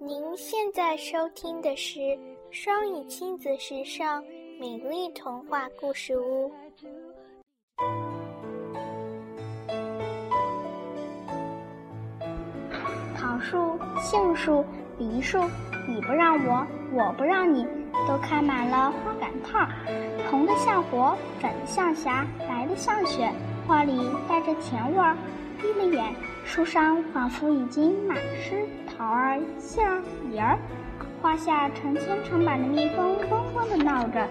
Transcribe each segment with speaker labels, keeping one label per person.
Speaker 1: 您现在收听的是双语亲子时尚美丽童话故事屋。
Speaker 2: 桃树、杏树、梨树，你不让我，我不让你，都开满了花赶套，红的像火，粉的像霞，白的像雪，花里带着甜味儿。闭了眼，树上仿佛已经满是桃儿、杏儿、梨儿，花下成千成百的蜜蜂嗡嗡地闹着，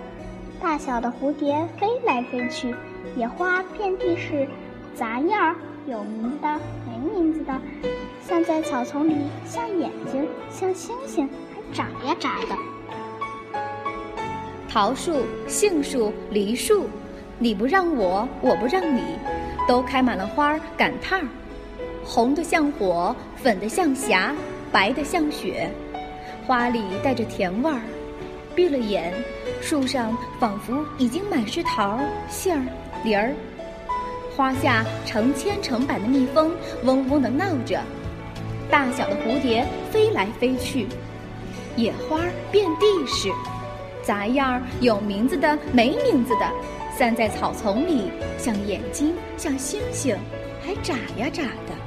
Speaker 2: 大小的蝴蝶飞来飞去，野花遍地是，杂叶儿有名的没名字的，散在草丛里，像眼睛，像星星，还眨呀眨的。
Speaker 3: 桃树、杏树、梨树，你不让我，我不让你。都开满了花儿赶趟儿，红的像火，粉的像霞，白的像雪，花里带着甜味儿。闭了眼，树上仿佛已经满是桃儿、杏儿、梨儿，花下成千成百的蜜蜂嗡嗡地闹着，大小的蝴蝶飞来飞去，野花遍地是，杂样儿有名字的没名字的。散在草丛里，像眼睛，像星星，还眨呀眨的。